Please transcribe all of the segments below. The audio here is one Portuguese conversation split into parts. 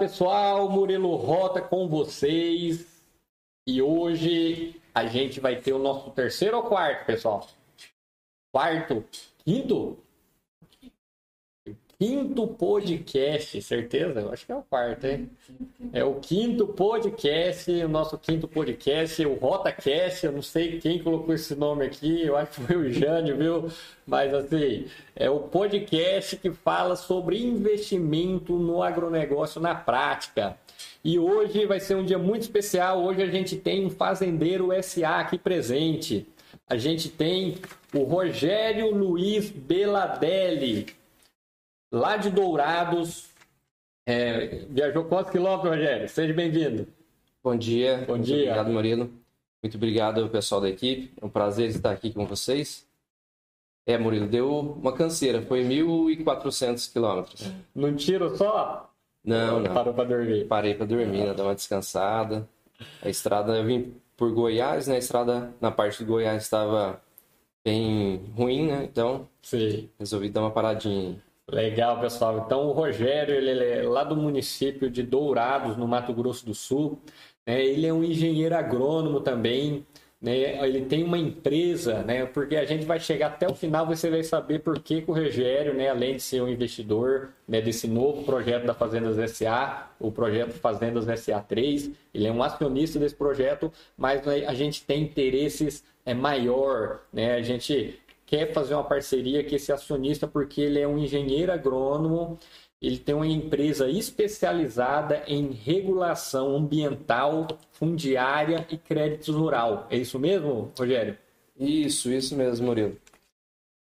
pessoal, Murilo Rota com vocês. E hoje a gente vai ter o nosso terceiro ou quarto, pessoal? Quarto? Quinto? Quinto podcast, certeza? Eu acho que é o quarto, hein? É o quinto podcast, o nosso quinto podcast, o RotaCast. Eu não sei quem colocou esse nome aqui, eu acho que foi o Jânio, viu? Mas assim, é o podcast que fala sobre investimento no agronegócio na prática. E hoje vai ser um dia muito especial. Hoje a gente tem um fazendeiro SA aqui presente. A gente tem o Rogério Luiz Beladelli lá de Dourados. É, viajou quantos quilômetros, Rogério? Seja bem-vindo. Bom dia. Bom Muito dia. Obrigado, Murilo. Muito obrigado ao pessoal da equipe. É um prazer estar aqui com vocês. É, Murilo, deu uma canseira. Foi 1.400 quilômetros. Num tiro só? Não, não. Parou para dormir. Parei para dormir, né? dar uma descansada. A estrada, eu vim por Goiás, né? A estrada na parte de Goiás estava bem ruim, né? Então, Sim. resolvi dar uma paradinha. Legal, pessoal. Então, o Rogério, ele é lá do município de Dourados, no Mato Grosso do Sul. né? Ele é um engenheiro agrônomo também. né? Ele tem uma empresa, né? porque a gente vai chegar até o final, você vai saber por que, que o Rogério, né? além de ser um investidor né? desse novo projeto da Fazendas SA, o projeto Fazendas SA3, ele é um acionista desse projeto, mas né, a gente tem interesses é, maior, né? a gente quer fazer uma parceria com esse acionista porque ele é um engenheiro agrônomo, ele tem uma empresa especializada em regulação ambiental, fundiária e crédito rural. É isso mesmo, Rogério? Isso, isso mesmo, Murilo.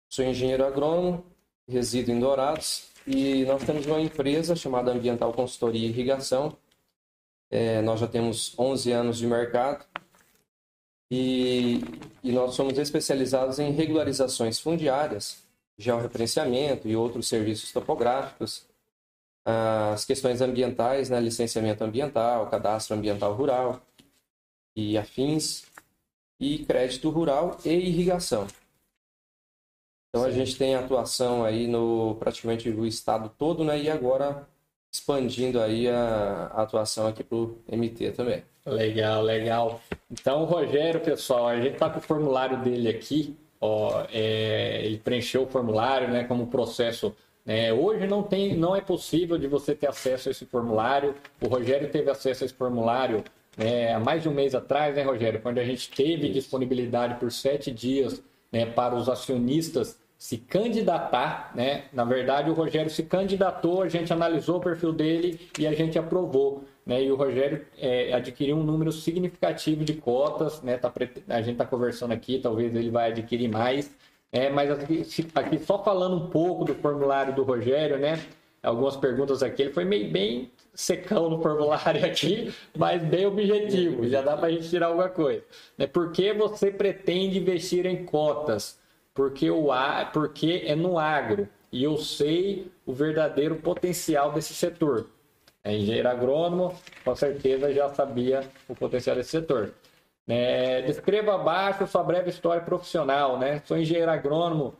Sou engenheiro agrônomo, resido em Dourados e nós temos uma empresa chamada Ambiental Consultoria e Irrigação. É, nós já temos 11 anos de mercado e, e nós somos especializados em regularizações fundiárias, georreferenciamento e outros serviços topográficos, as questões ambientais, né, licenciamento ambiental, cadastro ambiental rural e afins, e crédito rural e irrigação. Então a Sim. gente tem atuação aí no praticamente o estado todo, né? E agora expandindo aí a, a atuação aqui para o MT também. Legal, legal. Então, o Rogério, pessoal, a gente tá com o formulário dele aqui. Ó, é, ele preencheu o formulário, né, como processo. né? hoje não tem, não é possível de você ter acesso a esse formulário. O Rogério teve acesso a esse formulário né, há mais de um mês atrás, né, Rogério? Quando a gente teve disponibilidade por sete dias né, para os acionistas se candidatar, né? Na verdade, o Rogério se candidatou, a gente analisou o perfil dele e a gente aprovou, né? E o Rogério é, adquiriu um número significativo de cotas, né? Tá, a gente está conversando aqui, talvez ele vai adquirir mais, é, mas aqui, aqui só falando um pouco do formulário do Rogério, né? Algumas perguntas aqui, ele foi meio bem secão no formulário aqui, mas bem objetivo, já dá para a gente tirar alguma coisa. Né? Por que você pretende investir em cotas? Porque, o, porque é no agro e eu sei o verdadeiro potencial desse setor. É engenheiro agrônomo, com certeza já sabia o potencial desse setor. Né? Descreva abaixo sua breve história profissional. Né? Sou engenheiro agrônomo,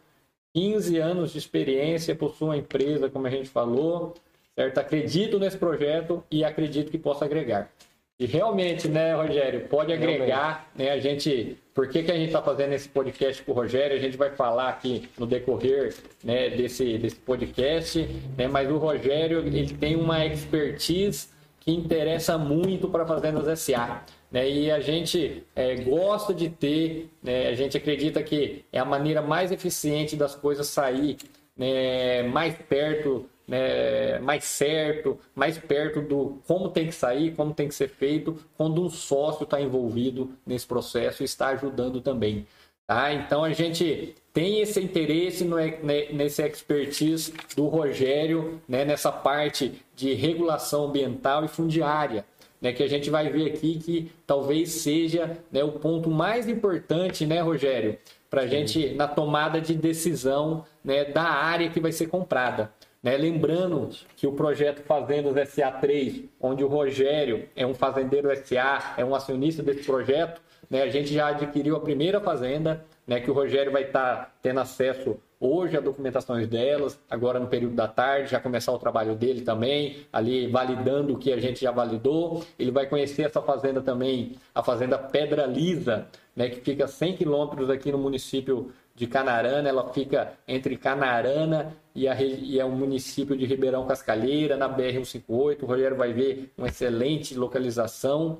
15 anos de experiência, possuo uma empresa, como a gente falou, certo? Acredito nesse projeto e acredito que possa agregar. E realmente, né, Rogério, pode agregar, né, a gente, por que, que a gente está fazendo esse podcast com o Rogério? A gente vai falar aqui no decorrer, né, desse, desse podcast, né, mas o Rogério, ele tem uma expertise que interessa muito para Fazendas SA. Né? E a gente é, gosta de ter, né? a gente acredita que é a maneira mais eficiente das coisas sair né? mais perto, né? mais certo, mais perto do como tem que sair, como tem que ser feito, quando um sócio está envolvido nesse processo e está ajudando também. Tá? Então a gente tem esse interesse no, ne- nesse expertise do Rogério, né, nessa parte de regulação ambiental e fundiária, né, que a gente vai ver aqui que talvez seja né, o ponto mais importante, né, Rogério, para a gente na tomada de decisão né, da área que vai ser comprada. Né? Lembrando que o projeto Fazendas SA3, onde o Rogério é um fazendeiro SA, é um acionista desse projeto, né? a gente já adquiriu a primeira fazenda, né? que o Rogério vai estar tendo acesso hoje a documentação delas, agora no período da tarde, já começar o trabalho dele também, ali validando o que a gente já validou. Ele vai conhecer essa fazenda também, a fazenda Pedra Lisa, né, que fica 100 quilômetros aqui no município de Canarana, ela fica entre Canarana e, a, e é o município de Ribeirão Cascalheira, na BR-158. O Rogério vai ver uma excelente localização.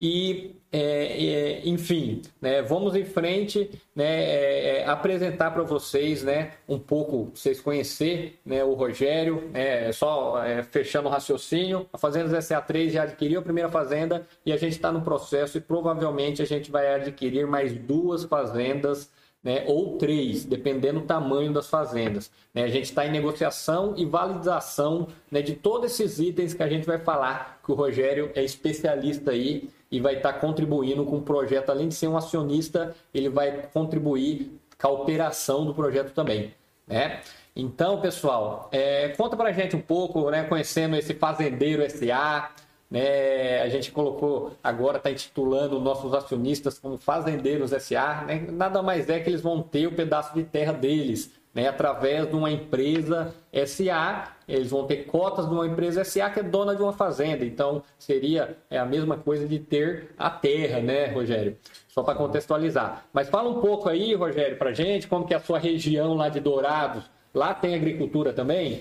E, é, é, enfim, né, vamos em frente, né, é, é apresentar para vocês né, um pouco, vocês conhecer né, o Rogério, né, só é, fechando o raciocínio. A Fazendas SA3 já adquiriu a primeira fazenda e a gente está no processo e provavelmente a gente vai adquirir mais duas fazendas né, ou três, dependendo do tamanho das fazendas. Né? A gente está em negociação e validação né, de todos esses itens que a gente vai falar, que o Rogério é especialista aí e vai estar tá contribuindo com o projeto. Além de ser um acionista, ele vai contribuir com a operação do projeto também. Né? Então, pessoal, é, conta para a gente um pouco, né, conhecendo esse Fazendeiro SA, né? A gente colocou, agora está intitulando nossos acionistas como Fazendeiros SA. Né? Nada mais é que eles vão ter o pedaço de terra deles. Né, através de uma empresa SA, eles vão ter cotas de uma empresa SA que é dona de uma fazenda. Então, seria é a mesma coisa de ter a terra, né, Rogério? Só para contextualizar. Mas fala um pouco aí, Rogério, para gente, como que é a sua região lá de Dourados. Lá tem agricultura também?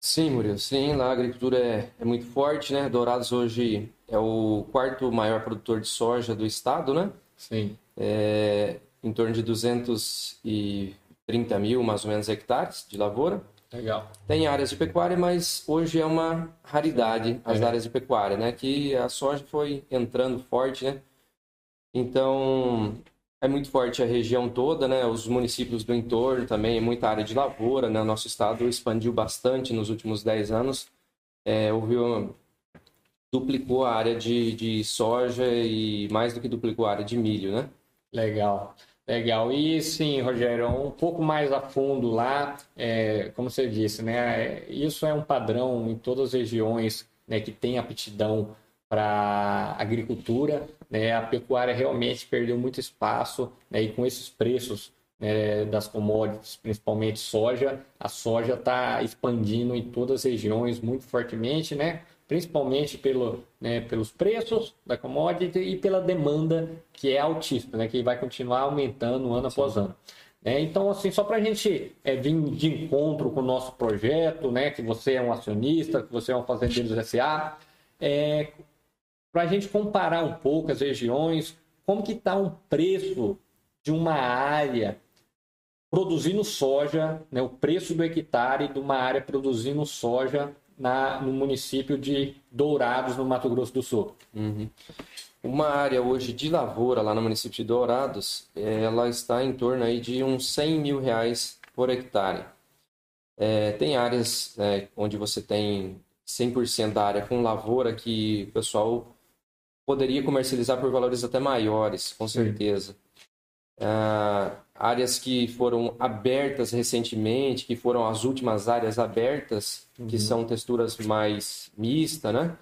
Sim, Murilo, sim, lá a agricultura é, é, muito forte, né? Dourados hoje é o quarto maior produtor de soja do estado, né? Sim. É, em torno de 230 mil, mais ou menos, hectares de lavoura. Legal. Tem áreas de pecuária, mas hoje é uma raridade as é. áreas de pecuária, né? Que a soja foi entrando forte, né? Então, é muito forte a região toda, né? Os municípios do entorno também, é muita área de lavoura, né? Nosso estado expandiu bastante nos últimos 10 anos. É, duplicou a área de, de soja e mais do que duplicou a área de milho, né? Legal. Legal. E sim, Rogério, um pouco mais a fundo lá, é, como você disse, né? Isso é um padrão em todas as regiões né, que tem aptidão para agricultura, né, a pecuária realmente perdeu muito espaço né, e com esses preços né, das commodities, principalmente soja, a soja está expandindo em todas as regiões muito fortemente, né, principalmente pelo, né, pelos preços da commodity e pela demanda que é altíssima, né, que vai continuar aumentando ano Sim. após ano. É, então, assim, só para a gente é, vir de encontro com o nosso projeto, né, que você é um acionista, que você é um fazendeiro SA, é, para a gente comparar um pouco as regiões, como que está um preço de uma área produzindo soja, né, o preço do hectare de uma área produzindo soja na, no município de Dourados, no Mato Grosso do Sul. Uhum. Uma área hoje de lavoura lá no município de Dourados, ela está em torno aí de uns 100 mil reais por hectare. É, tem áreas é, onde você tem 100% da área com lavoura que o pessoal poderia comercializar por valores até maiores, com certeza. Uh, áreas que foram abertas recentemente, que foram as últimas áreas abertas, uhum. que são texturas mais mistas, né?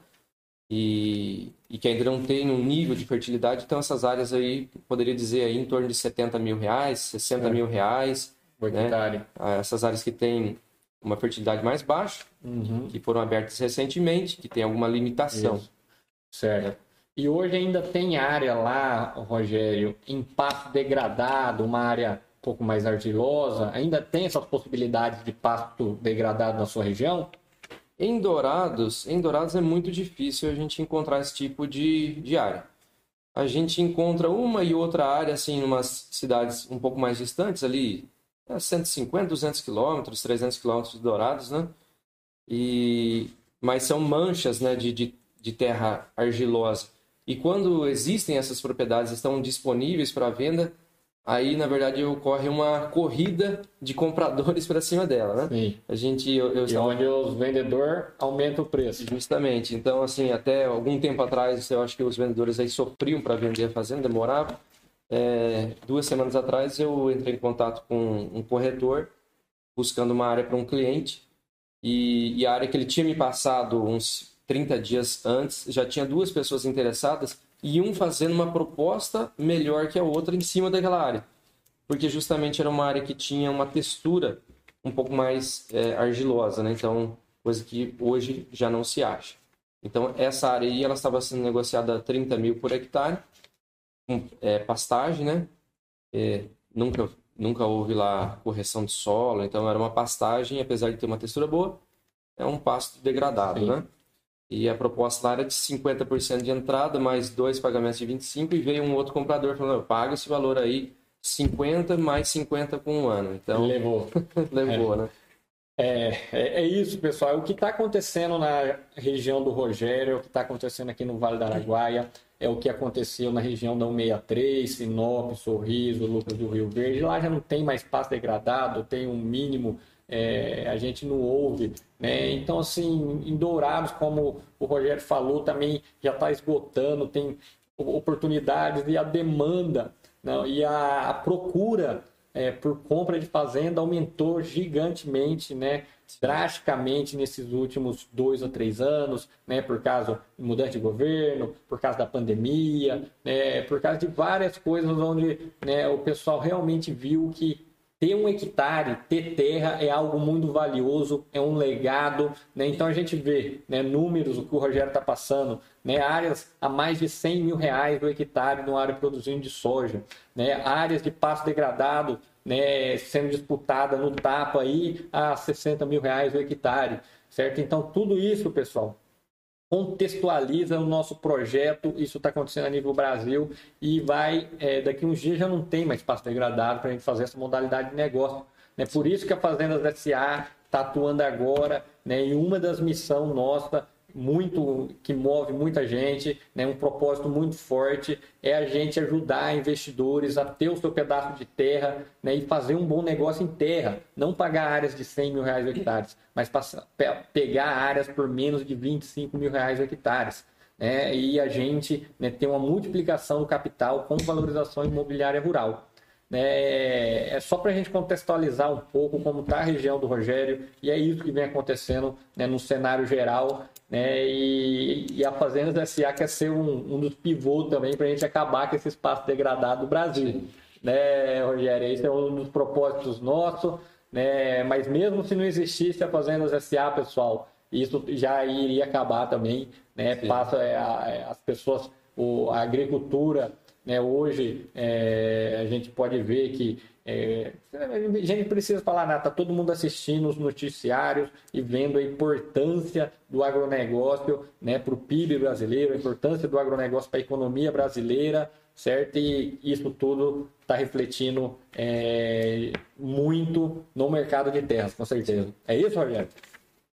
E, e, que ainda não tem um nível de fertilidade, então essas áreas aí, poderia dizer aí em torno de 70 mil reais, 60 é. mil reais. Né? Ah, essas áreas que têm uma fertilidade mais baixa, uhum. que foram abertas recentemente, que tem alguma limitação. Isso. Certo. E hoje ainda tem área lá, Rogério, em pasto degradado, uma área um pouco mais argilosa. Ainda tem essas possibilidades de pasto degradado na sua região? Em Dourados, em Dourados é muito difícil a gente encontrar esse tipo de, de área. A gente encontra uma e outra área, assim, em umas cidades um pouco mais distantes, ali, 150, 200 quilômetros, 300 quilômetros de Dourados, né? E... Mas são manchas, né, de, de, de terra argilosa. E quando existem essas propriedades, estão disponíveis para venda, aí na verdade ocorre uma corrida de compradores para cima dela, né? Sim. A gente eu, eu estava... onde os vendedores aumentam o preço. Justamente. Então assim, até algum tempo atrás, eu acho que os vendedores aí sofriam para vender a fazenda, demorava. É, duas semanas atrás eu entrei em contato com um corretor buscando uma área para um cliente e, e a área que ele tinha me passado uns 30 dias antes, já tinha duas pessoas interessadas e um fazendo uma proposta melhor que a outra em cima daquela área. porque justamente era uma área que tinha uma textura um pouco mais é, argilosa, né? Então, coisa que hoje já não se acha. Então, essa área aí, ela estava sendo negociada a 30 mil por hectare, com é, pastagem, né? É, nunca, nunca houve lá correção de solo, então era uma pastagem, apesar de ter uma textura boa, é um pasto degradado, Sim. né? E a proposta lá era de 50% de entrada, mais dois pagamentos de 25%, e veio um outro comprador falando, paga esse valor aí, 50 mais 50 com um ano. Então, levou. levou, é. né? É, é, é, isso, pessoal. O que está acontecendo na região do Rogério, o que está acontecendo aqui no Vale da Araguaia, é o que aconteceu na região da 163, Sinop, Sorriso, Lucas do Rio Verde. Lá já não tem mais pasto degradado, tem um mínimo, é, a gente não ouve. Né? Então, assim, em Dourados, como o Rogério falou, também já está esgotando, tem oportunidades e a demanda não, e a, a procura é, por compra de fazenda aumentou gigantemente, né? drasticamente nesses últimos dois ou três anos, né, por causa de mudança de governo, por causa da pandemia, né, por causa de várias coisas onde né, o pessoal realmente viu que ter um hectare, ter terra é algo muito valioso, é um legado. Né? Então a gente vê né, números, o que o Rogério está passando, né, áreas a mais de 100 mil reais do hectare no área produzindo de soja, né, áreas de pasto degradado né, sendo disputada no tapa aí a 60 mil reais o hectare, certo? Então tudo isso, pessoal, contextualiza o nosso projeto. Isso está acontecendo a nível Brasil e vai, é, daqui uns dias já não tem mais espaço degradado para a gente fazer essa modalidade de negócio. É por isso que a Fazendas SA está atuando agora, né, e uma das missões nossa muito que move muita gente, né, um propósito muito forte é a gente ajudar investidores a ter o seu pedaço de terra né, e fazer um bom negócio em terra, não pagar áreas de 100 mil reais hectares, mas passar, pegar áreas por menos de 25 mil reais hectares. Né, e a gente né, ter uma multiplicação do capital com valorização imobiliária rural. É, é só para a gente contextualizar um pouco como está a região do Rogério, e é isso que vem acontecendo né, no cenário geral. Né, e, e, a Fazendas SA quer ser um, um dos pivôs também para a gente acabar com esse espaço degradado do Brasil. Né, Rogério? Esse é um dos propósitos nossos. Né, mas mesmo se não existisse a Fazendas SA, pessoal, isso já iria acabar também. Né, passa é, é, as pessoas, o, a agricultura né? Hoje é, a gente pode ver que é, a gente precisa falar nada, está todo mundo assistindo os noticiários e vendo a importância do agronegócio né, para o PIB brasileiro, a importância do agronegócio para a economia brasileira, certo? E isso tudo está refletindo é, muito no mercado de terras, com certeza. É isso, Rogério?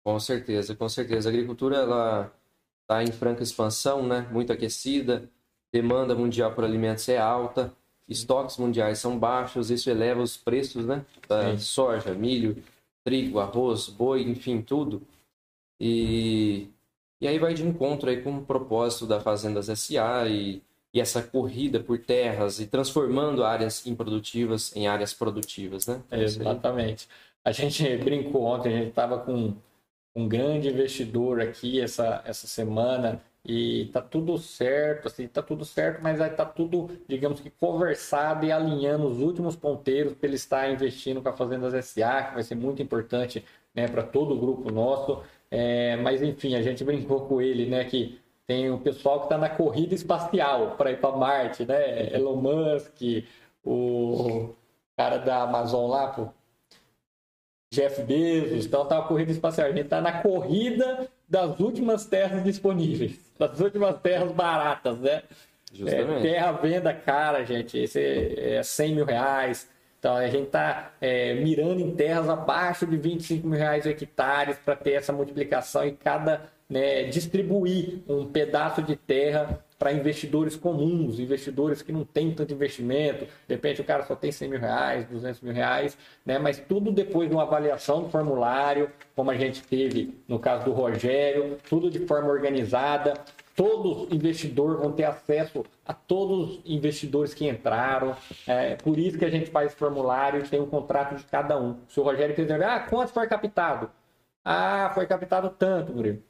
Com certeza, com certeza. A agricultura ela está em franca expansão, né? Muito aquecida demanda mundial por alimentos é alta, estoques mundiais são baixos, isso eleva os preços, né? Da soja, milho, trigo, arroz, boi, enfim, tudo. E, e aí vai de encontro aí com o propósito da Fazendas SA e, e essa corrida por terras e transformando áreas improdutivas em áreas produtivas, né? É exatamente. A gente brincou ontem, a gente estava com um grande investidor aqui essa, essa semana e tá tudo certo, assim, tá tudo certo, mas aí tá tudo, digamos que conversado e alinhando os últimos ponteiros para ele estar investindo com a Fazendas SA, que vai ser muito importante, né, para todo o grupo nosso. É, mas enfim, a gente brincou com ele, né, que tem o pessoal que está na corrida espacial para ir para Marte, né? Elon Musk, o cara da Amazon lá, pô, Jeff Bezos, então tá uma corrida espacial. A gente tá na corrida das últimas terras disponíveis, das últimas terras baratas, né? É, terra venda cara, gente. Esse é 100 é mil reais. Então a gente está é, mirando em terras abaixo de 25 mil reais hectares para ter essa multiplicação e cada né, distribuir um pedaço de terra para investidores comuns, investidores que não têm tanto investimento, de repente o cara só tem 100 mil reais, 200 mil reais, né? mas tudo depois de uma avaliação do formulário, como a gente teve no caso do Rogério, tudo de forma organizada, todos os investidores vão ter acesso a todos os investidores que entraram. É por isso que a gente faz formulário e tem um contrato de cada um. Se o Rogério quiser ah, quanto foi captado? Ah, foi captado tanto, Murilo.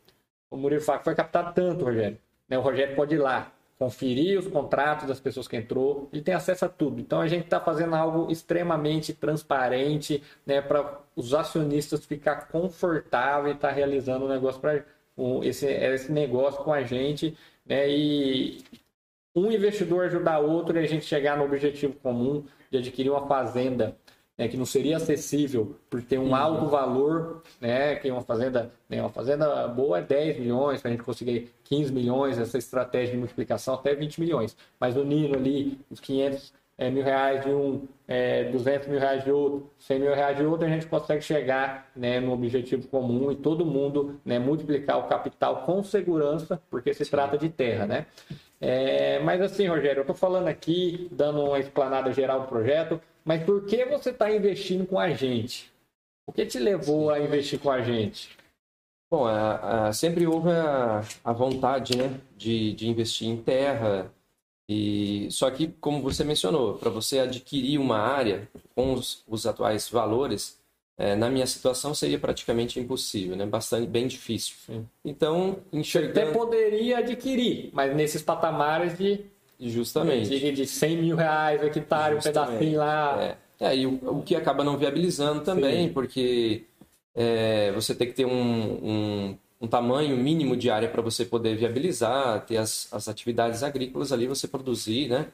O Murilo fala foi captado tanto, Rogério. Né? O Rogério pode ir lá, conferir os contratos das pessoas que entrou, ele tem acesso a tudo. Então a gente está fazendo algo extremamente transparente, né, para os acionistas ficar confortável e estar tá realizando o um negócio para um, esse, esse negócio com a gente, né, e um investidor ajudar outro e a gente chegar no objetivo comum de adquirir uma fazenda né, que não seria acessível por ter um alto valor, né, que uma fazenda, né, uma fazenda boa é 10 milhões, para a gente conseguir 15 milhões, essa estratégia de multiplicação até 20 milhões. Mas o Nino ali, os 500 é, mil reais de um, é, 200 mil reais de outro, 100 mil reais de outro, a gente consegue chegar né, no objetivo comum e todo mundo né, multiplicar o capital com segurança, porque se Sim. trata de terra, né? É, mas assim, Rogério, eu estou falando aqui, dando uma explanada geral do projeto, mas por que você está investindo com a gente? O que te levou a investir com a gente? Bom, a, a, sempre houve a, a vontade né, de, de investir em terra. E só que, como você mencionou, para você adquirir uma área com os, os atuais valores, é, na minha situação seria praticamente impossível, né? Bastante bem difícil. Sim. Então, enxergando... Você até poderia adquirir, mas nesses patamares de Justamente. De, de 100 mil reais o hectare, um pedacinho lá. É, é e o, o, que acaba não viabilizando também, Sim. porque é, você tem que ter um, um, um tamanho mínimo de área para você poder viabilizar, ter as, as atividades agrícolas ali, você produzir, né?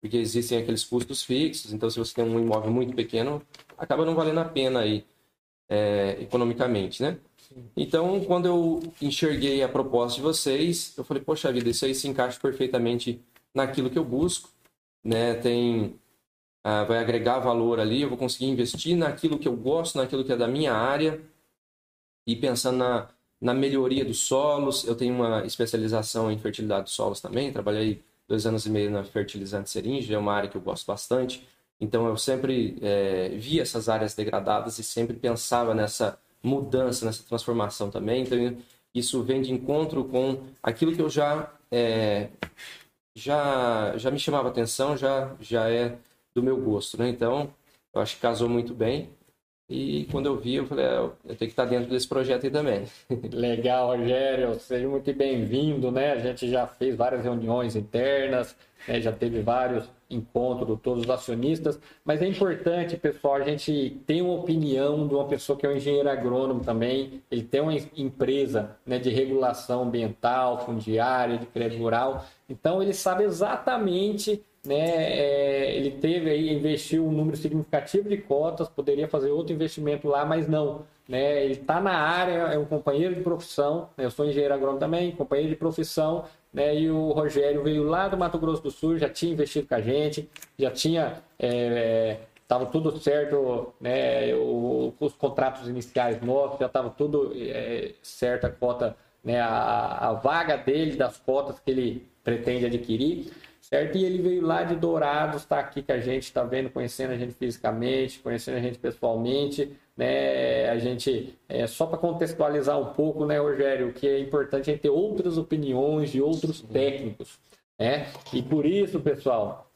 Porque existem aqueles custos fixos, então se você tem um imóvel muito pequeno, acaba não valendo a pena aí, é, economicamente, né? Então, quando eu enxerguei a proposta de vocês, eu falei, poxa vida, isso aí se encaixa perfeitamente naquilo que eu busco, né? Tem ah, vai agregar valor ali, eu vou conseguir investir naquilo que eu gosto, naquilo que é da minha área e pensando na, na melhoria dos solos. Eu tenho uma especialização em fertilidade dos solos também, trabalhei dois anos e meio na fertilizante seringe, é uma área que eu gosto bastante. Então eu sempre é, via essas áreas degradadas e sempre pensava nessa mudança, nessa transformação também. Então isso vem de encontro com aquilo que eu já é, já, já me chamava atenção, já, já é do meu gosto, né? Então, eu acho que casou muito bem. E quando eu vi, eu falei, é, eu tenho que estar dentro desse projeto aí também. Legal, Rogério. Seja muito bem-vindo, né? A gente já fez várias reuniões internas, né? já teve vários encontros de todos os acionistas, mas é importante, pessoal, a gente ter uma opinião de uma pessoa que é um engenheiro agrônomo também, ele tem uma empresa né, de regulação ambiental, fundiária, de crédito rural, então ele sabe exatamente né, é, ele teve aí, investiu um número significativo de cotas, poderia fazer outro investimento lá, mas não. Né, ele está na área, é um companheiro de profissão, né, eu sou engenheiro agrônomo também, companheiro de profissão, né, e o Rogério veio lá do Mato Grosso do Sul, já tinha investido com a gente, já tinha. Estava é, tudo certo, né, o, os contratos iniciais nossos, já estava tudo é, certo a cota, né, a, a vaga dele, das cotas que ele pretende adquirir certo? E ele veio lá de Dourados, está aqui com a gente, está vendo, conhecendo a gente fisicamente, conhecendo a gente pessoalmente, né? A gente, é, só para contextualizar um pouco, né, Rogério, que é importante gente ter outras opiniões de outros técnicos, né? E por isso, pessoal,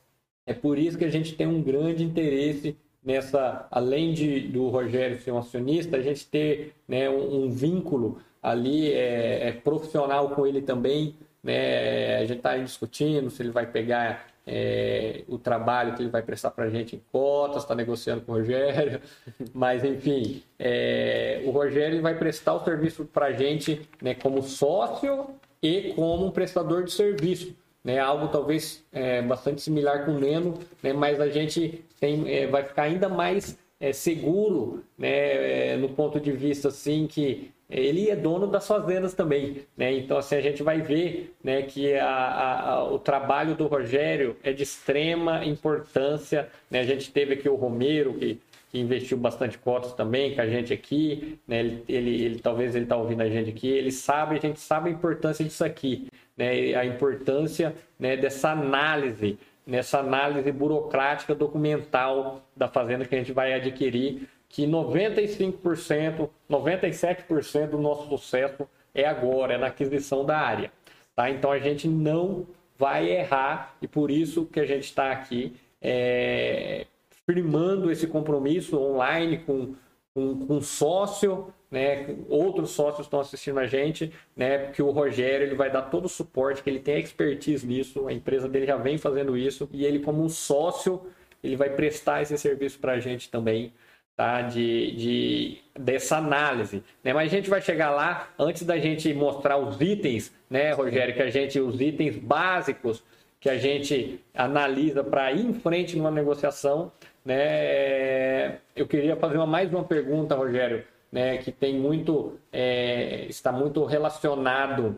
é por isso que a gente tem um grande interesse nessa, além de do Rogério ser um acionista, a gente ter né, um, um vínculo ali é, é, profissional com ele também, né? A gente está discutindo se ele vai pegar é, o trabalho que ele vai prestar para a gente em cotas, está negociando com o Rogério, mas enfim, é, o Rogério vai prestar o serviço para a gente né, como sócio e como um prestador de serviço. Né, algo talvez é, bastante similar com o Neno, né, mas a gente tem, é, vai ficar ainda mais é, seguro né, é, no ponto de vista assim que ele é dono das fazendas também, né? Então assim a gente vai ver, né, que a, a, o trabalho do Rogério é de extrema importância, né? A gente teve aqui o Romero que, que investiu bastante cotas também com a gente aqui, né? Ele, ele, ele talvez ele está ouvindo a gente aqui, ele sabe, a gente sabe a importância disso aqui, né? A importância, né, dessa análise, nessa análise burocrática documental da fazenda que a gente vai adquirir que 95%, 97% do nosso sucesso é agora, é na aquisição da área. Tá? Então a gente não vai errar e por isso que a gente está aqui é, firmando esse compromisso online com, com, com sócio, né? Outros sócios estão assistindo a gente, né? Porque o Rogério ele vai dar todo o suporte, que ele tem expertise nisso, a empresa dele já vem fazendo isso, e ele, como um sócio, ele vai prestar esse serviço para a gente também, tá? De, de, dessa análise. Né? Mas a gente vai chegar lá, antes da gente mostrar os itens, né, Rogério, que a gente, os itens básicos que a gente analisa para ir em frente numa negociação, né? Eu queria fazer uma, mais uma pergunta, Rogério, né, que tem muito, é, está muito relacionado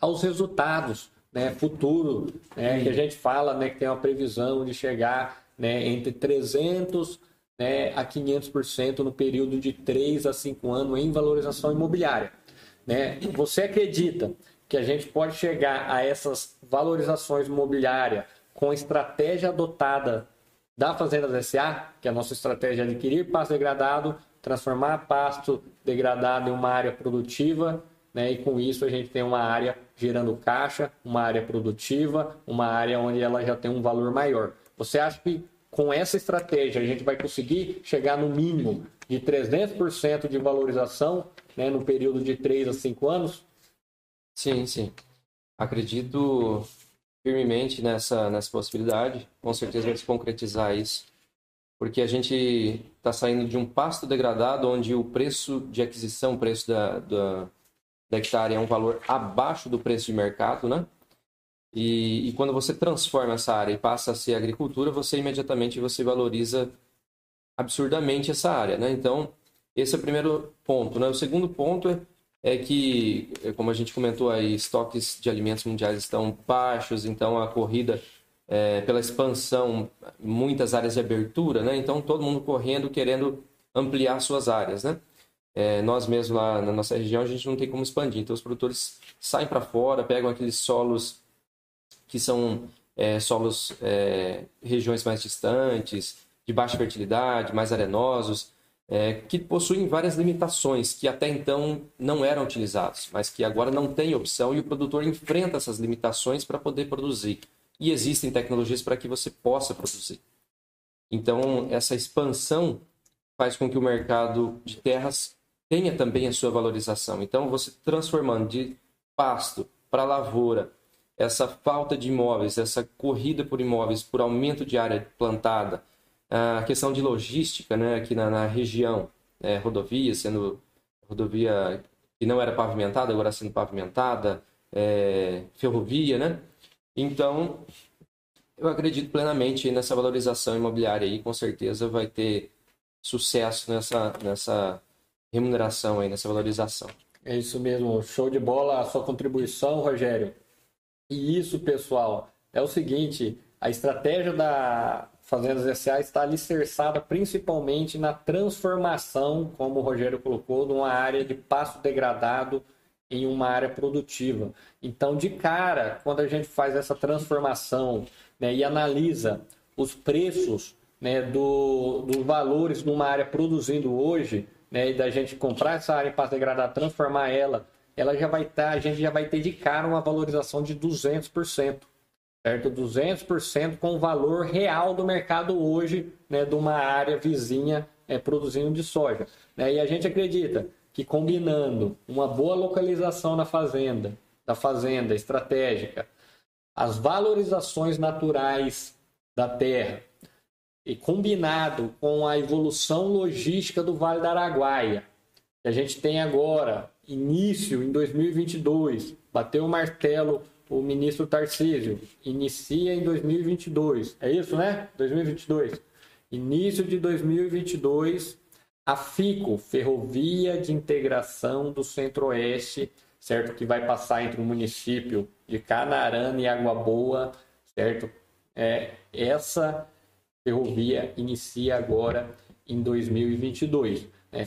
aos resultados, né, futuro, né, que a gente fala, né, que tem uma previsão de chegar né, entre 300 né, a 500% no período de 3 a 5 anos em valorização imobiliária. Né? Você acredita que a gente pode chegar a essas valorizações imobiliárias com a estratégia adotada da Fazendas SA, que é a nossa estratégia de adquirir pasto degradado, transformar pasto degradado em uma área produtiva, né? e com isso a gente tem uma área gerando caixa, uma área produtiva, uma área onde ela já tem um valor maior. Você acha que com essa estratégia a gente vai conseguir chegar no mínimo de 300% de valorização né, no período de 3 a 5 anos? Sim, sim. Acredito firmemente nessa, nessa possibilidade. Com certeza vai se concretizar isso. Porque a gente está saindo de um pasto degradado onde o preço de aquisição, o preço da, da, da hectare é um valor abaixo do preço de mercado, né? E, e, quando você transforma essa área e passa a ser agricultura, você imediatamente você valoriza absurdamente essa área, né? Então, esse é o primeiro ponto, né? O segundo ponto é, é que, como a gente comentou aí, estoques de alimentos mundiais estão baixos, então a corrida é, pela expansão, muitas áreas de abertura, né? Então, todo mundo correndo, querendo ampliar suas áreas, né? É, nós mesmos lá na nossa região, a gente não tem como expandir, então os produtores saem para fora, pegam aqueles solos que são é, solos, é, regiões mais distantes, de baixa fertilidade, mais arenosos, é, que possuem várias limitações que até então não eram utilizados, mas que agora não tem opção e o produtor enfrenta essas limitações para poder produzir. E existem tecnologias para que você possa produzir. Então, essa expansão faz com que o mercado de terras tenha também a sua valorização. Então, você transformando de pasto para lavoura, essa falta de imóveis, essa corrida por imóveis, por aumento de área plantada, a questão de logística né, aqui na, na região, é, rodovia sendo rodovia que não era pavimentada, agora sendo pavimentada, é, ferrovia, né? Então, eu acredito plenamente nessa valorização imobiliária aí, com certeza vai ter sucesso nessa, nessa remuneração aí, nessa valorização. É isso mesmo, show de bola a sua contribuição, Rogério. E isso, pessoal, é o seguinte: a estratégia da Fazendas SA está alicerçada principalmente na transformação, como o Rogério colocou, de uma área de pasto degradado em uma área produtiva. Então, de cara, quando a gente faz essa transformação né, e analisa os preços né, do, dos valores de uma área produzindo hoje, né, e da gente comprar essa área em pasto degradado, transformar ela ela já vai estar, tá, a gente já vai ter de cara uma valorização de 200%, certo? 200% com o valor real do mercado hoje, né, de uma área vizinha é, produzindo de soja. Né? E a gente acredita que combinando uma boa localização na fazenda, da fazenda estratégica, as valorizações naturais da terra, e combinado com a evolução logística do Vale do Araguaia, que a gente tem agora início em 2022, bateu o martelo o ministro Tarcísio, inicia em 2022. É isso, né? 2022. Início de 2022, a FICO, Ferrovia de Integração do Centro-Oeste, certo? Que vai passar entre o município de Canarana e Água Boa, certo? É, essa ferrovia inicia agora em 2022. Né?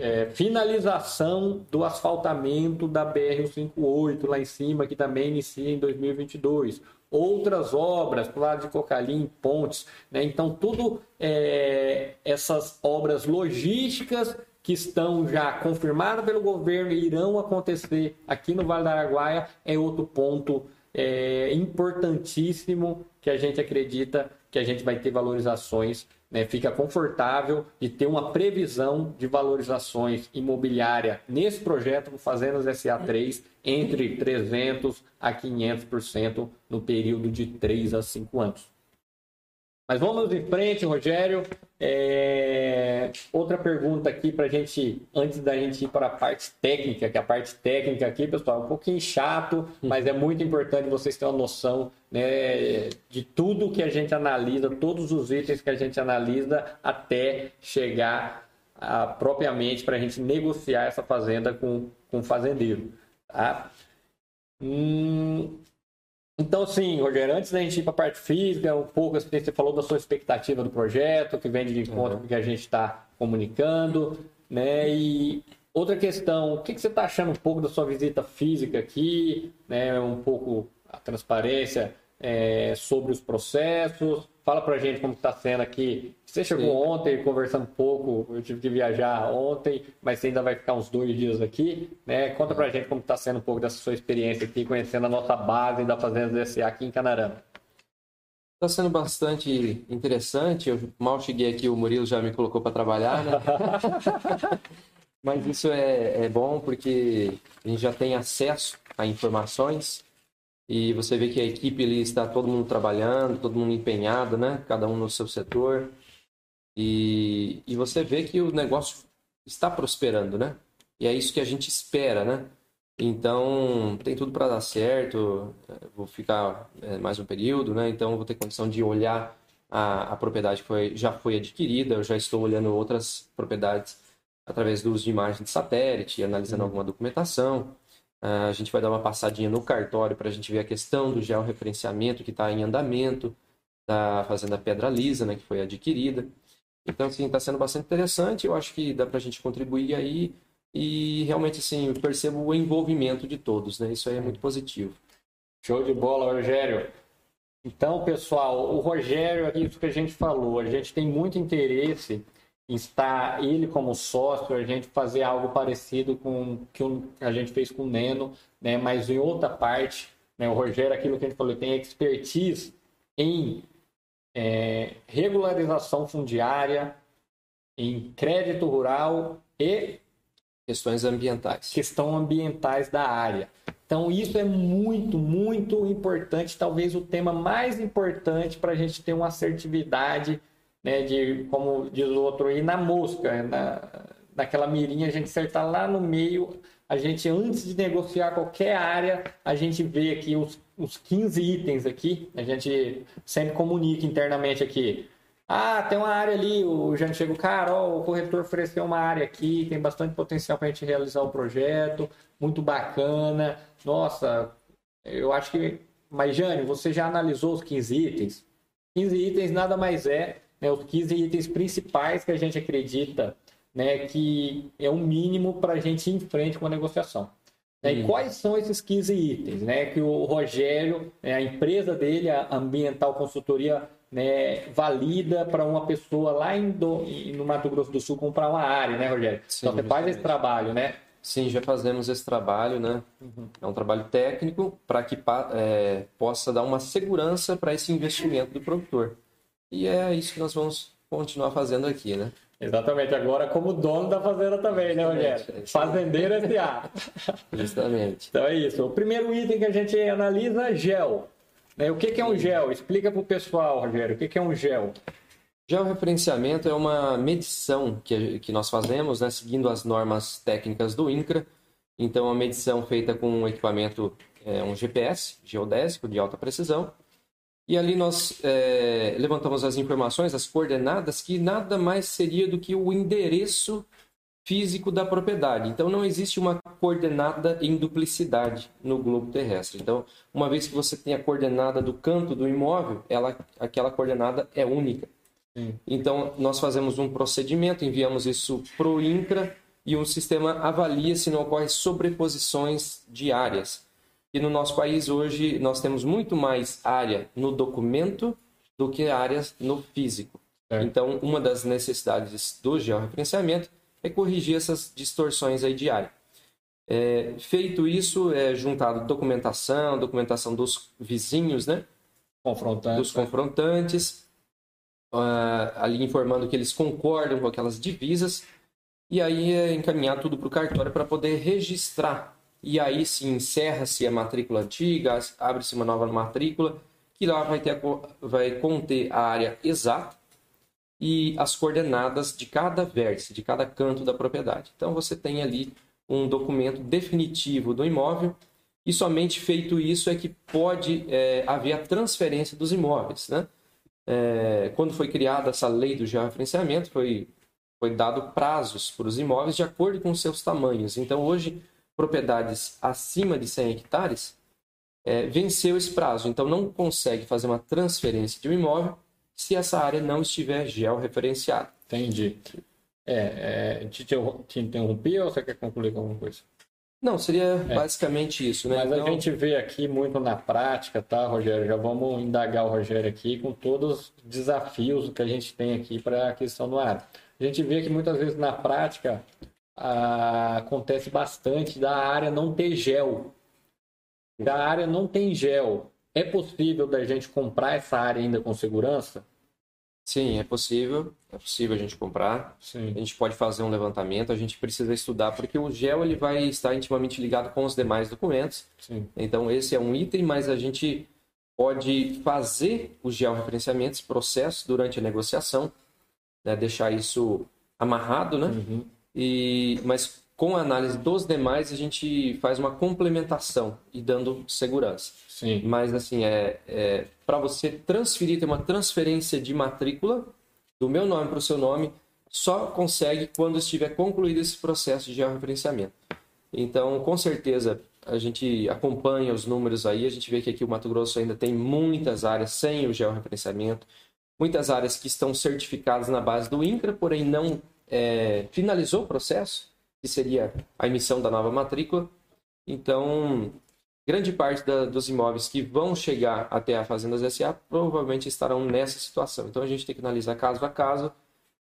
É, finalização do asfaltamento da BR-158 lá em cima, que também inicia em 2022. Outras obras para lado de Cocalim, pontes. Né? Então, tudo é, essas obras logísticas que estão já confirmadas pelo governo e irão acontecer aqui no Vale do Araguaia é outro ponto é importantíssimo que a gente acredita que a gente vai ter valorizações, né? fica confortável de ter uma previsão de valorizações imobiliária nesse projeto Fazendas SA3 entre 300% a 500% no período de 3 a 5 anos. Mas vamos em frente, Rogério. É... Outra pergunta aqui para a gente, antes da gente ir para a parte técnica, que a parte técnica aqui, pessoal, é um pouquinho chato, mas é muito importante vocês terem uma noção né, de tudo que a gente analisa, todos os itens que a gente analisa até chegar a, propriamente para a gente negociar essa fazenda com, com o fazendeiro. Tá? Hum, então, sim, Rogério, antes da gente ir para a parte física, um pouco assim, você falou da sua expectativa do projeto, que vem de encontro uhum. com o que a gente está comunicando, né? E outra questão, o que, que você está achando um pouco da sua visita física aqui, né? Um pouco a transparência é, sobre os processos. Fala para a gente como está sendo aqui. Você chegou Sim. ontem, conversando um pouco, eu tive que viajar ontem, mas você ainda vai ficar uns dois dias aqui. Né? Conta para a gente como está sendo um pouco dessa sua experiência aqui, conhecendo a nossa base da Fazenda DSA aqui em Canarama. Está sendo bastante interessante. Eu mal cheguei aqui, o Murilo já me colocou para trabalhar, né? Mas isso é, é bom porque a gente já tem acesso a informações e você vê que a equipe ali está todo mundo trabalhando, todo mundo empenhado, né? Cada um no seu setor. E, e você vê que o negócio está prosperando, né? E é isso que a gente espera, né? Então, tem tudo para dar certo. Vou ficar é, mais um período, né? Então, vou ter condição de olhar a, a propriedade que foi, já foi adquirida. Eu já estou olhando outras propriedades através do uso de imagem de satélite, analisando uhum. alguma documentação. Ah, a gente vai dar uma passadinha no cartório para a gente ver a questão do georreferenciamento que está em andamento da Fazenda Pedra Lisa, né, que foi adquirida. Então, assim, está sendo bastante interessante. Eu acho que dá para a gente contribuir aí e realmente, assim, percebo o envolvimento de todos, né? Isso aí é muito positivo. Show de bola, Rogério. Então, pessoal, o Rogério, isso que a gente falou, a gente tem muito interesse está ele como sócio, a gente fazer algo parecido com o que a gente fez com o Neno, né? mas em outra parte, né? o Rogério, aquilo que a gente falou, tem expertise em é, regularização fundiária, em crédito rural e questões ambientais. Questão ambientais da área. Então, isso é muito, muito importante, talvez o tema mais importante para a gente ter uma assertividade né, de, como diz o outro, ir na mosca, na, naquela mirinha, a gente acertar lá no meio, a gente, antes de negociar qualquer área, a gente vê aqui os, os 15 itens aqui, a gente sempre comunica internamente aqui. Ah, tem uma área ali, o Jane chega, cara, ó, o corretor ofereceu uma área aqui, tem bastante potencial para a gente realizar o projeto, muito bacana. Nossa, eu acho que. Mas, Jane, você já analisou os 15 itens? 15 itens nada mais é né, os 15 itens principais que a gente acredita né, que é o mínimo para a gente ir em frente com a negociação. Né, E quais são esses 15 itens né, que o Rogério, né, a empresa dele, a Ambiental Consultoria, né, valida para uma pessoa lá em do, no Mato Grosso do Sul comprar uma área, né, Rogério? Sim, então você faz esse trabalho, né? Sim, já fazemos esse trabalho, né? Uhum. É um trabalho técnico para que é, possa dar uma segurança para esse investimento do produtor. E é isso que nós vamos continuar fazendo aqui, né? Exatamente, agora como dono da fazenda também, né, Rogério? É Fazendeiro S.A. Justamente. Então é isso. O primeiro item que a gente analisa é gel. Né? O que é um gel? Explica para o pessoal, Rogério, o que é um gel? Georreferenciamento é uma medição que, que nós fazemos, né, seguindo as normas técnicas do INCRA. Então, é uma medição feita com um equipamento, é, um GPS geodésico de alta precisão, e ali nós é, levantamos as informações, as coordenadas, que nada mais seria do que o endereço físico da propriedade. Então não existe uma coordenada em duplicidade no globo terrestre. Então, uma vez que você tem a coordenada do canto do imóvel, ela, aquela coordenada é única. Sim. Então, nós fazemos um procedimento, enviamos isso para o INCRA e um sistema avalia se não ocorre sobreposições de áreas. E no nosso país hoje nós temos muito mais área no documento do que áreas no físico. É. Então, uma das necessidades do georreferenciamento é corrigir essas distorções aí de área. É, feito isso, é juntado documentação, documentação dos vizinhos, né? Confrontantes. Dos confrontantes, uh, ali informando que eles concordam com aquelas divisas, e aí é encaminhar tudo para o cartório para poder registrar. E aí sim encerra-se a matrícula antiga, abre-se uma nova matrícula, que lá vai, ter, vai conter a área exata e as coordenadas de cada vértice, de cada canto da propriedade. Então você tem ali um documento definitivo do imóvel e somente feito isso é que pode é, haver a transferência dos imóveis. Né? É, quando foi criada essa lei do georreferenciamento, foi, foi dado prazos para os imóveis de acordo com seus tamanhos. Então, hoje, propriedades acima de 100 hectares é, venceu esse prazo. Então, não consegue fazer uma transferência de um imóvel se essa área não estiver georreferenciada. Entendi. É, é, te, te interrompi ou você quer concluir com alguma coisa? Não, seria é. basicamente isso, né? Mas então... a gente vê aqui muito na prática, tá, Rogério? Já vamos indagar o Rogério aqui com todos os desafios que a gente tem aqui para a questão do ar. A gente vê que muitas vezes na prática a... acontece bastante da área não ter gel. Da área não tem gel. É possível da gente comprar essa área ainda com segurança? Sim, é possível. É possível a gente comprar. Sim. A gente pode fazer um levantamento. A gente precisa estudar porque o GEL ele vai estar intimamente ligado com os demais documentos. Sim. Então esse é um item, mas a gente pode fazer o georreferenciamento, esse processo durante a negociação, né? deixar isso amarrado, né? Uhum. E mas com a análise dos demais a gente faz uma complementação e dando segurança. Sim. Mas assim, é, é para você transferir, ter uma transferência de matrícula do meu nome para o seu nome, só consegue quando estiver concluído esse processo de georreferenciamento. Então, com certeza, a gente acompanha os números aí, a gente vê que aqui o Mato Grosso ainda tem muitas áreas sem o georreferenciamento, muitas áreas que estão certificadas na base do INCRA, porém não é, finalizou o processo, que seria a emissão da nova matrícula. Então, grande parte da, dos imóveis que vão chegar até a Fazendas SA provavelmente estarão nessa situação. Então a gente tem que analisar caso a caso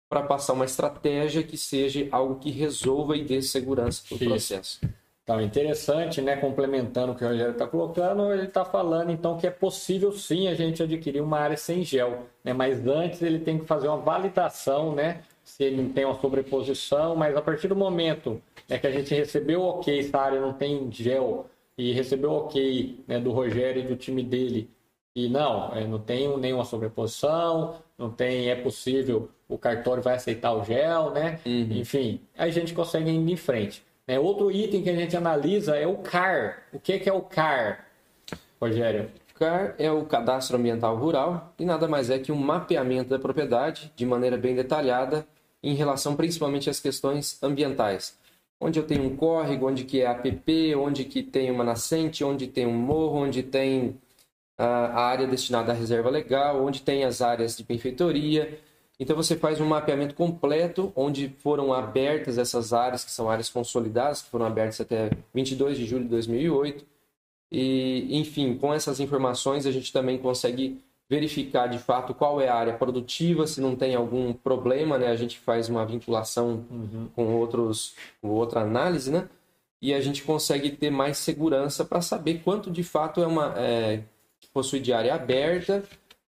para passar uma estratégia que seja algo que resolva e dê segurança para o processo. Então, interessante, né? Complementando o que o Rogério está colocando, ele está falando então que é possível sim a gente adquirir uma área sem gel, né? Mas antes ele tem que fazer uma validação, né? Se ele tem uma sobreposição, mas a partir do momento né, que a gente recebeu ok, essa área não tem gel, e recebeu ok né, do Rogério e do time dele. E não, é, não tem nenhuma sobreposição, não tem, é possível, o cartório vai aceitar o gel, né? Uhum. Enfim, a gente consegue ir em frente. Né? Outro item que a gente analisa é o CAR. O que, que é o CAR, Rogério? CAR é o Cadastro Ambiental Rural e nada mais é que um mapeamento da propriedade de maneira bem detalhada em relação principalmente às questões ambientais onde eu tenho um córrego, onde que é APP, onde que tem uma nascente, onde tem um morro, onde tem a área destinada à reserva legal, onde tem as áreas de benfeitoria. Então você faz um mapeamento completo onde foram abertas essas áreas, que são áreas consolidadas, que foram abertas até 22 de julho de 2008. E, enfim, com essas informações a gente também consegue verificar de fato qual é a área produtiva, se não tem algum problema, né? A gente faz uma vinculação uhum. com outros, com outra análise, né? E a gente consegue ter mais segurança para saber quanto de fato é uma é, possui de área aberta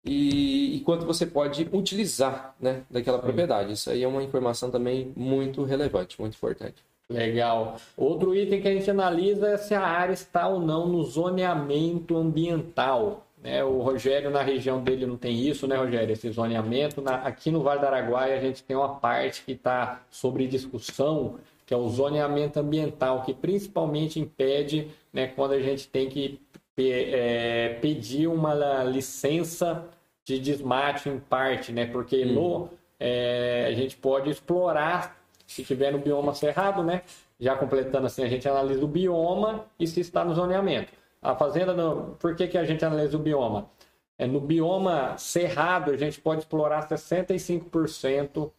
e, e, quanto você pode utilizar, né, daquela Sim. propriedade. Isso aí é uma informação também muito relevante, muito importante. Legal. Outro item que a gente analisa é se a área está ou não no zoneamento ambiental. Né? O Rogério, na região dele, não tem isso, né, Rogério? Esse zoneamento. Na, aqui no Vale do Araguaia, a gente tem uma parte que está sobre discussão, que é o zoneamento ambiental, que principalmente impede né, quando a gente tem que é, pedir uma licença de desmate em parte, né? Porque hum. no, é, a gente pode explorar, se tiver no bioma cerrado, né? Já completando assim, a gente analisa o bioma e se está no zoneamento. A fazenda, não, por que, que a gente analisa o bioma? É, no bioma cerrado, a gente pode explorar 65%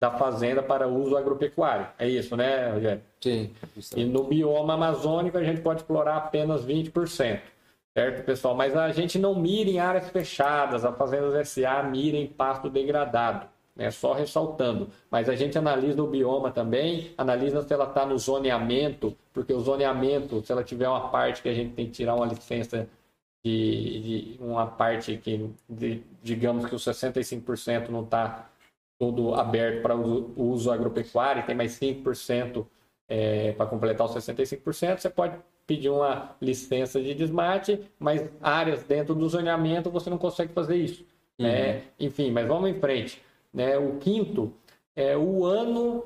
da fazenda para uso agropecuário. É isso, né, Rogério? Sim. E no bioma amazônico, a gente pode explorar apenas 20%. Certo, pessoal? Mas a gente não mira em áreas fechadas, a Fazendas SA mira em pasto degradado. Né? Só ressaltando. Mas a gente analisa o bioma também, analisa se ela está no zoneamento, porque o zoneamento, se ela tiver uma parte que a gente tem que tirar uma licença de, de uma parte que, de, digamos que os 65% não está todo aberto para o uso agropecuário, tem mais 5% é, para completar os 65%, você pode pedir uma licença de desmate, mas áreas dentro do zoneamento você não consegue fazer isso. Uhum. Né? Enfim, mas vamos em frente. Né? O quinto é o ano,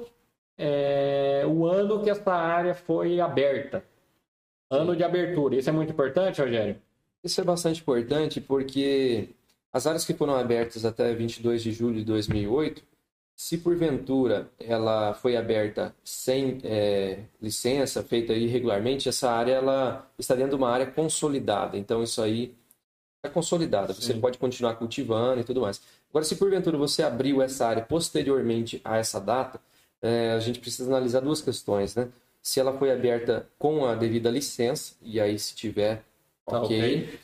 é, o ano que essa área foi aberta. Ano de abertura. Isso é muito importante, Rogério? Isso é bastante importante porque as áreas que foram abertas até 22 de julho de 2008, se porventura ela foi aberta sem é, licença, feita irregularmente, essa área ela está dentro de uma área consolidada. Então isso aí é consolidada. Você pode continuar cultivando e tudo mais. Agora, se porventura você abriu essa área posteriormente a essa data, é, a gente precisa analisar duas questões, né? Se ela foi aberta com a devida licença, e aí se tiver, tá, ok. okay.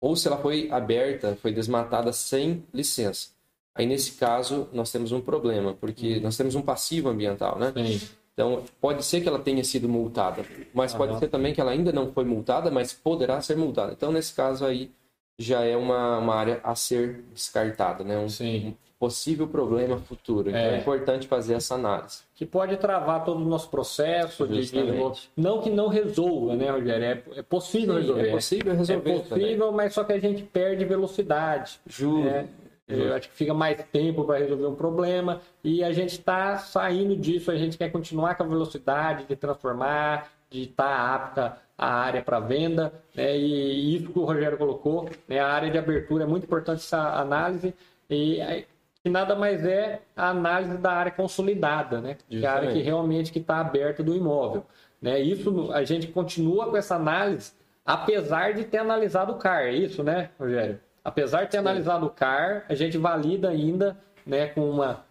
Ou se ela foi aberta, foi desmatada sem licença. Aí, nesse caso, nós temos um problema, porque uhum. nós temos um passivo ambiental, né? Sim. Então, pode ser que ela tenha sido multada, mas uhum. pode ser também que ela ainda não foi multada, mas poderá ser multada. Então, nesse caso aí, já é uma, uma área a ser descartada, né? Um, um possível problema futuro. Então é. é. importante fazer essa análise. Que pode travar todo o nosso processo de, de não que não resolva, né, Rogério? É, é possível Sim, resolver. É possível resolver. É possível, também. mas só que a gente perde velocidade. Juro. Né? Eu acho que fica mais tempo para resolver um problema e a gente está saindo disso. A gente quer continuar com a velocidade de transformar, de estar tá apta a área para venda, né? e isso que o Rogério colocou, né? a área de abertura é muito importante essa análise, e que nada mais é a análise da área consolidada, né? que é a área que realmente está aberta do imóvel. Né? Isso a gente continua com essa análise, apesar de ter analisado o CAR, é isso, né, Rogério? Apesar de ter analisado o CAR, a gente valida ainda né, com uma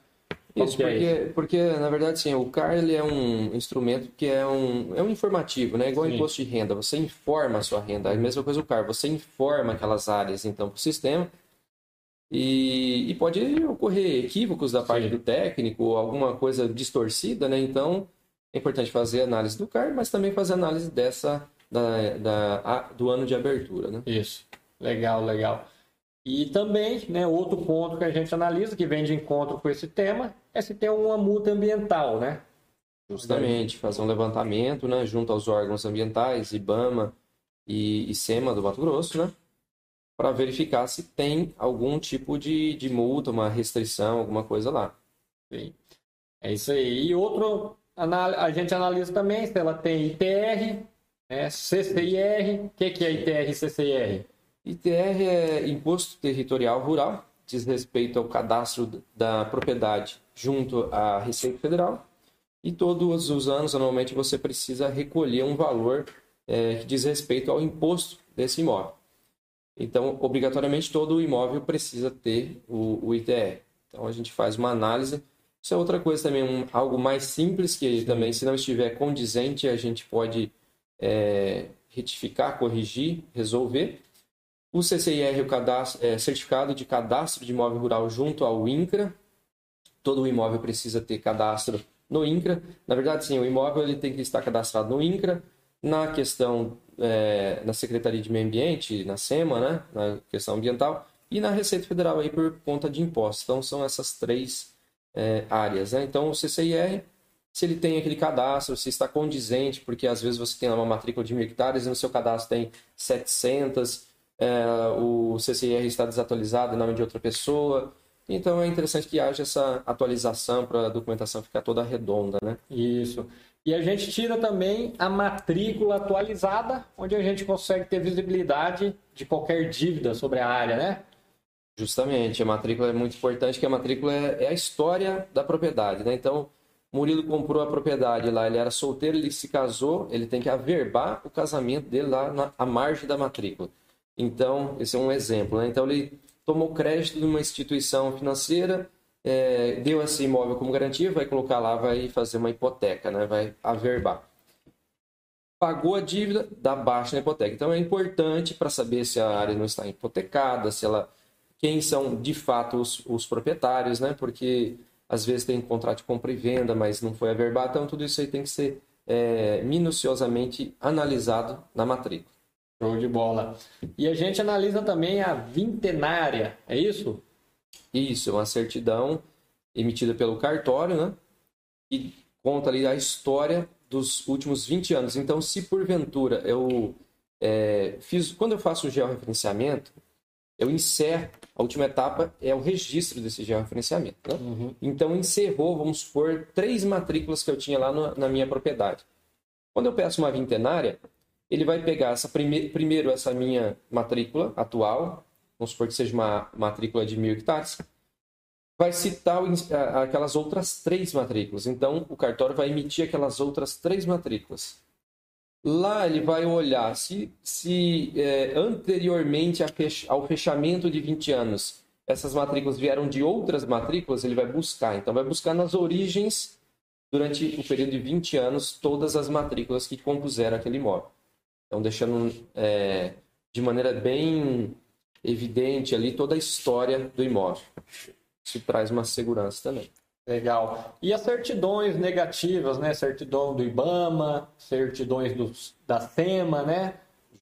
isso, porque, é porque, na verdade, sim, o CAR ele é um instrumento que é um, é um informativo, né? Igual sim. imposto de renda. Você informa a sua renda. É a mesma coisa o CAR. Você informa aquelas áreas, então, para o sistema. E, e, pode ocorrer equívocos da parte sim. do técnico, alguma coisa distorcida, né? Então, é importante fazer análise do CAR, mas também fazer análise dessa, da, da, do ano de abertura, né? Isso. Legal, legal. E também, né, outro ponto que a gente analisa, que vem de encontro com esse tema, é se tem uma multa ambiental, né? Justamente, fazer um levantamento, né, junto aos órgãos ambientais, IBAMA e, SEMA do Mato Grosso, né? Para verificar se tem algum tipo de, de multa, uma restrição, alguma coisa lá. Sim. É isso aí. E outro, a gente analisa também se ela tem ITR, né, CCIR. O que, que é ITR e CCIR? ITR é Imposto Territorial Rural, diz respeito ao cadastro da propriedade junto à Receita Federal. E todos os anos, anualmente, você precisa recolher um valor é, que diz respeito ao imposto desse imóvel. Então, obrigatoriamente, todo imóvel precisa ter o, o ITR. Então, a gente faz uma análise. Isso é outra coisa também, um, algo mais simples, que também, se não estiver condizente, a gente pode é, retificar, corrigir, resolver. O CCIR, o cadastro, é, certificado de cadastro de imóvel rural junto ao INCRA. Todo o imóvel precisa ter cadastro no INCRA. Na verdade, sim, o imóvel ele tem que estar cadastrado no INCRA. Na questão é, na Secretaria de Meio Ambiente, na SEMA, né, na questão ambiental, e na Receita Federal aí por conta de impostos. Então, são essas três é, áreas. Né? Então, o CCIR, se ele tem aquele cadastro, se está condizente, porque às vezes você tem uma matrícula de mil hectares e no seu cadastro tem 700, é, o CCIR está desatualizado em nome de outra pessoa. Então é interessante que haja essa atualização para a documentação ficar toda redonda, né? Isso. E a gente tira também a matrícula atualizada, onde a gente consegue ter visibilidade de qualquer dívida sobre a área, né? Justamente, a matrícula é muito importante, que a matrícula é, é a história da propriedade, né? Então, Murilo comprou a propriedade lá, ele era solteiro, ele se casou, ele tem que averbar o casamento dele lá na à margem da matrícula. Então, esse é um exemplo. Né? Então, ele tomou crédito de uma instituição financeira, é, deu esse imóvel como garantia, vai colocar lá, vai fazer uma hipoteca, né? vai averbar. Pagou a dívida, dá baixa na hipoteca. Então, é importante para saber se a área não está hipotecada, se ela quem são de fato os, os proprietários, né? Porque às vezes tem contrato de compra e venda, mas não foi averbado, então tudo isso aí tem que ser é, minuciosamente analisado na matrícula. Show de bola. E a gente analisa também a vintenária, é isso? Isso, é uma certidão emitida pelo cartório, né? E conta ali a história dos últimos 20 anos. Então, se porventura eu é, fiz, quando eu faço o georreferenciamento, eu encerro, a última etapa é o registro desse georreferenciamento. Né? Uhum. Então, encerrou, vamos supor, três matrículas que eu tinha lá no, na minha propriedade. Quando eu peço uma vintenária, ele vai pegar essa prime primeiro essa minha matrícula atual, vamos supor que seja uma matrícula de mil hectares, vai citar aquelas outras três matrículas. Então, o cartório vai emitir aquelas outras três matrículas. Lá ele vai olhar se, se é, anteriormente ao fechamento de 20 anos essas matrículas vieram de outras matrículas, ele vai buscar. Então, vai buscar nas origens, durante o período de 20 anos, todas as matrículas que compuseram aquele imóvel. Então, deixando é, de maneira bem evidente ali toda a história do imóvel. Isso traz uma segurança também. Legal. E as certidões negativas, né? Certidão do IBAMA, certidões do, da SEMA, né?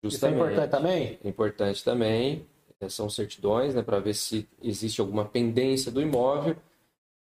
Justamente. Isso é importante também? Importante também. É, são certidões, né? Para ver se existe alguma pendência do imóvel.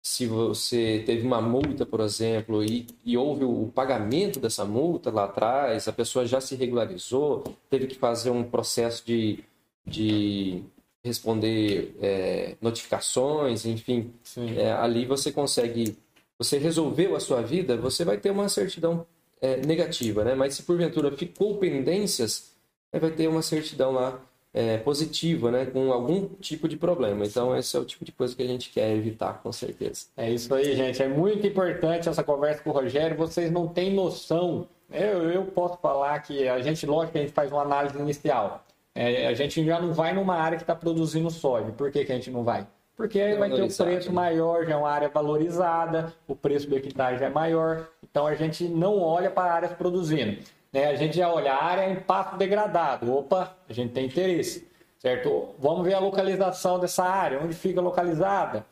Se você teve uma multa, por exemplo, e, e houve o pagamento dessa multa lá atrás, a pessoa já se regularizou, teve que fazer um processo de, de responder é, notificações, enfim, é, ali você consegue, você resolveu a sua vida, você vai ter uma certidão é, negativa, né? Mas se porventura ficou pendências, vai ter uma certidão lá é, positiva, né? Com algum tipo de problema. Então esse é o tipo de coisa que a gente quer evitar, com certeza. É isso aí, gente. É muito importante essa conversa com o Rogério. Vocês não têm noção. Eu, eu posso falar que a gente, lógico, que a gente faz uma análise inicial. É, a gente já não vai numa área que está produzindo soja. Por que, que a gente não vai? Porque aí vai ter um preço né? maior, já é uma área valorizada, o preço do hectare já é maior. Então a gente não olha para áreas produzindo. Né? A gente já olha a área em pasto degradado. Opa, a gente tem interesse. Certo? Vamos ver a localização dessa área, onde fica localizada.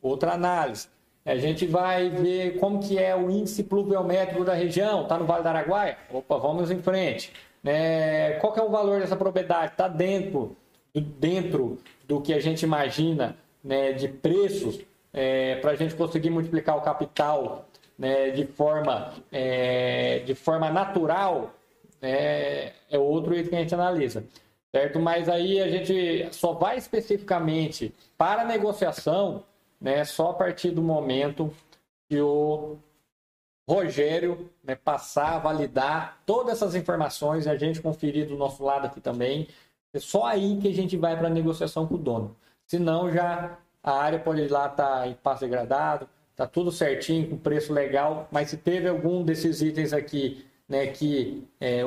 Outra análise. A gente vai ver como que é o índice pluviométrico da região. Está no Vale do Araguaia? Opa, vamos em frente. É, qual que é o valor dessa propriedade? Está dentro, dentro do que a gente imagina né, de preços é, para a gente conseguir multiplicar o capital né, de, forma, é, de forma natural, é, é outro item que a gente analisa. Certo? Mas aí a gente só vai especificamente para a negociação né, só a partir do momento que o Rogério né, passar, validar todas essas informações e a gente conferir do nosso lado aqui também. É só aí que a gente vai para a negociação com o dono. Senão já a área pode ir lá estar tá em passo degradado, tá tudo certinho, com preço legal, mas se teve algum desses itens aqui né, que é,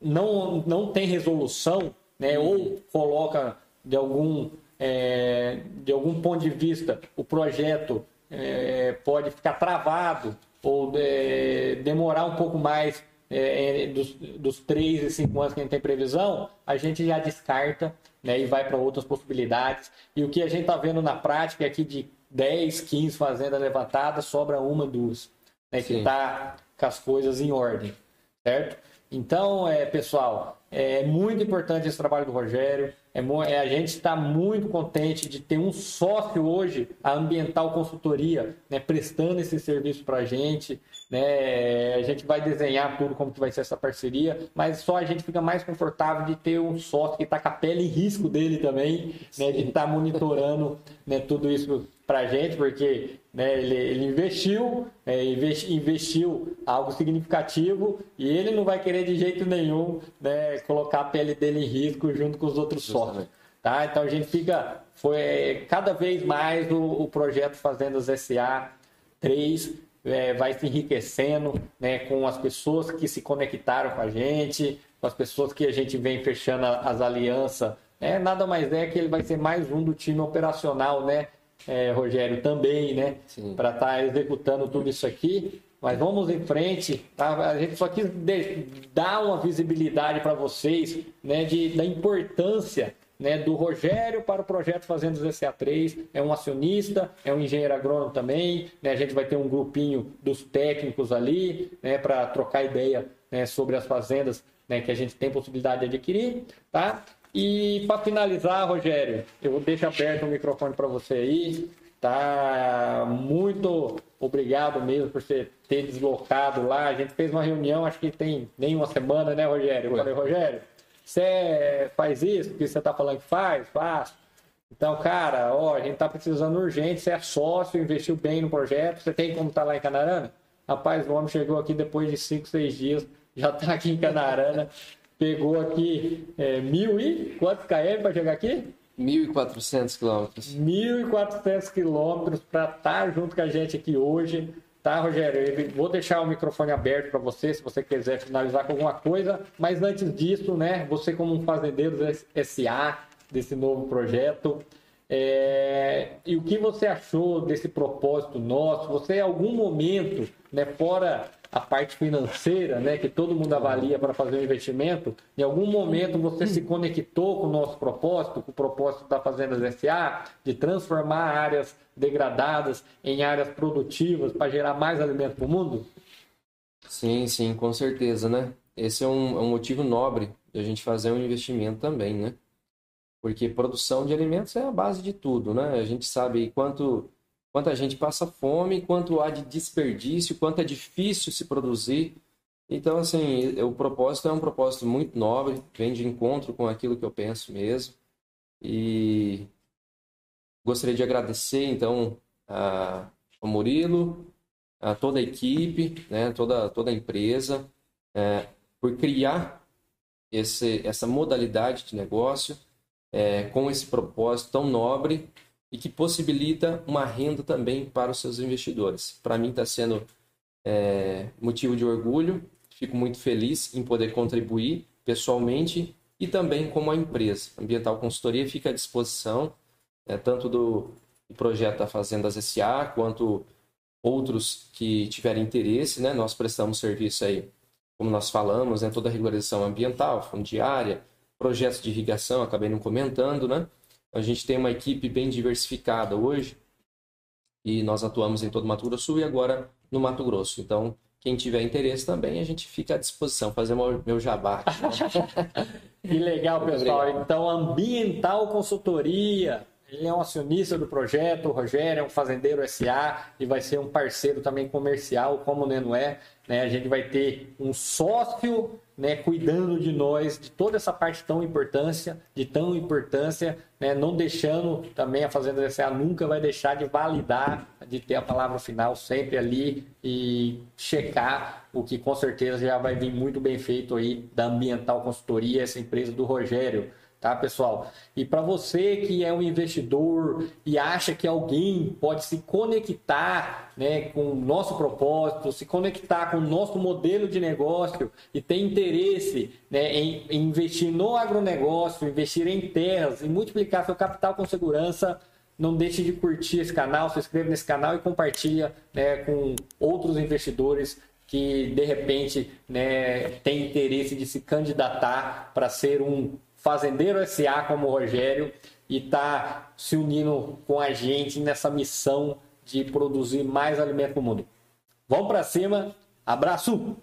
não, não tem resolução, né, ou coloca de algum, é, de algum ponto de vista o projeto é, pode ficar travado ou de, demorar um pouco mais é, é dos, dos 3 e 5 anos que a gente tem previsão, a gente já descarta né, e vai para outras possibilidades. E o que a gente está vendo na prática é que de 10, 15 fazendas levantadas, sobra uma, duas, né, que está com as coisas em ordem, certo? Então, é, pessoal, é muito importante esse trabalho do Rogério. É, é, a gente está muito contente de ter um sócio hoje, a Ambiental Consultoria, né, prestando esse serviço para a gente. Né? A gente vai desenhar tudo como que vai ser essa parceria, mas só a gente fica mais confortável de ter um sócio que está com a pele em risco dele também, né, de estar tá monitorando né, tudo isso para a gente, porque né, ele, ele, investiu, é, investiu algo significativo e ele não vai querer de jeito nenhum né, colocar a pele dele em risco junto com os outros sócios. Tá? Então a gente fica, foi cada vez mais o, o projeto Fazendas SA 3 é, vai se enriquecendo né, com as pessoas que se conectaram com a gente, com as pessoas que a gente vem fechando as alianças. É, nada mais é que ele vai ser mais um do time operacional, né? é, Rogério, também, né? Para estar tá executando tudo isso aqui. Mas vamos em frente. Tá? A gente só quis dar uma visibilidade para vocês né, de, da importância né, do Rogério para o projeto Fazendas SA3. É um acionista, é um engenheiro agrônomo também. Né, a gente vai ter um grupinho dos técnicos ali né, para trocar ideia né, sobre as fazendas né, que a gente tem possibilidade de adquirir. Tá? E para finalizar, Rogério, eu vou deixar aberto o microfone para você aí. Tá muito obrigado mesmo por você ter deslocado lá. A gente fez uma reunião, acho que tem nem uma semana, né, Rogério? Eu falei, Rogério, você faz isso que você está falando que faz? Faço. Então, cara, ó, a gente está precisando urgente, você é sócio, investiu bem no projeto, você tem como estar tá lá em Canarana? Rapaz, o homem chegou aqui depois de 5, 6 dias, já está aqui em Canarana, pegou aqui é, mil e quantos km para chegar aqui? 1.400 quilômetros. 1.400 quilômetros para estar tá junto com a gente aqui hoje. Tá, Rogério? Vou deixar o microfone aberto para você, se você quiser finalizar com alguma coisa. Mas antes disso, né, você como um fazendeiro SA desse novo projeto, é... e o que você achou desse propósito nosso? Você, em algum momento, né, fora a parte financeira, né, que todo mundo avalia para fazer um investimento, em algum momento você se conectou com o nosso propósito, com o propósito da Fazendas SA, de transformar áreas degradadas em áreas produtivas para gerar mais alimento para o mundo? Sim, sim, com certeza, né? Esse é um, é um motivo nobre de a gente fazer um investimento também, né? Porque produção de alimentos é a base de tudo, né? A gente sabe quanto quanta gente passa fome, quanto há de desperdício, quanto é difícil se produzir. Então, assim, o propósito é um propósito muito nobre, vem de encontro com aquilo que eu penso mesmo. E gostaria de agradecer, então, ao Murilo, a toda a equipe, né, toda, toda a empresa, é, por criar esse, essa modalidade de negócio é, com esse propósito tão nobre e que possibilita uma renda também para os seus investidores. Para mim está sendo é, motivo de orgulho, fico muito feliz em poder contribuir pessoalmente e também como a empresa. A Ambiental Consultoria fica à disposição, é, tanto do, projeto da Fazendas SA, quanto outros que tiverem interesse, né? Nós prestamos serviço aí, como nós falamos, né? toda a regularização ambiental, fundiária, projetos de irrigação, acabei não comentando, né? A gente tem uma equipe bem diversificada hoje e nós atuamos em todo o Mato Grosso e agora no Mato Grosso. Então, quem tiver interesse também, a gente fica à disposição, fazer meu, jabá. Né? que legal, pessoal. Então, Ambiental Consultoria, ele é um acionista do projeto, o Rogério é um fazendeiro SA e vai ser um parceiro também comercial, como o Neno é. Né? A gente vai ter um sócio né, cuidando de nós, de toda essa parte tão importância, de tão importância, né, não deixando também a Fazenda SA nunca vai deixar de validar, de ter a palavra final sempre ali e checar o que com certeza já vai vir muito bem feito aí da Ambiental Consultoria, essa empresa do Rogério tá, pessoal? E para você que é um investidor e acha que alguém pode se conectar, né, com o nosso propósito, se conectar com o nosso modelo de negócio e tem interesse, né, em, investir no agronegócio, investir em terras e multiplicar seu capital com segurança, não deixe de curtir esse canal, se inscreva nesse canal e compartilha né, com outros investidores que de repente né, tem interesse de se candidatar para ser um fazendeiro SA como o Rogério e está se unindo com a gente nessa missão de produzir mais alimento para o mundo. Vamos para cima, abraço!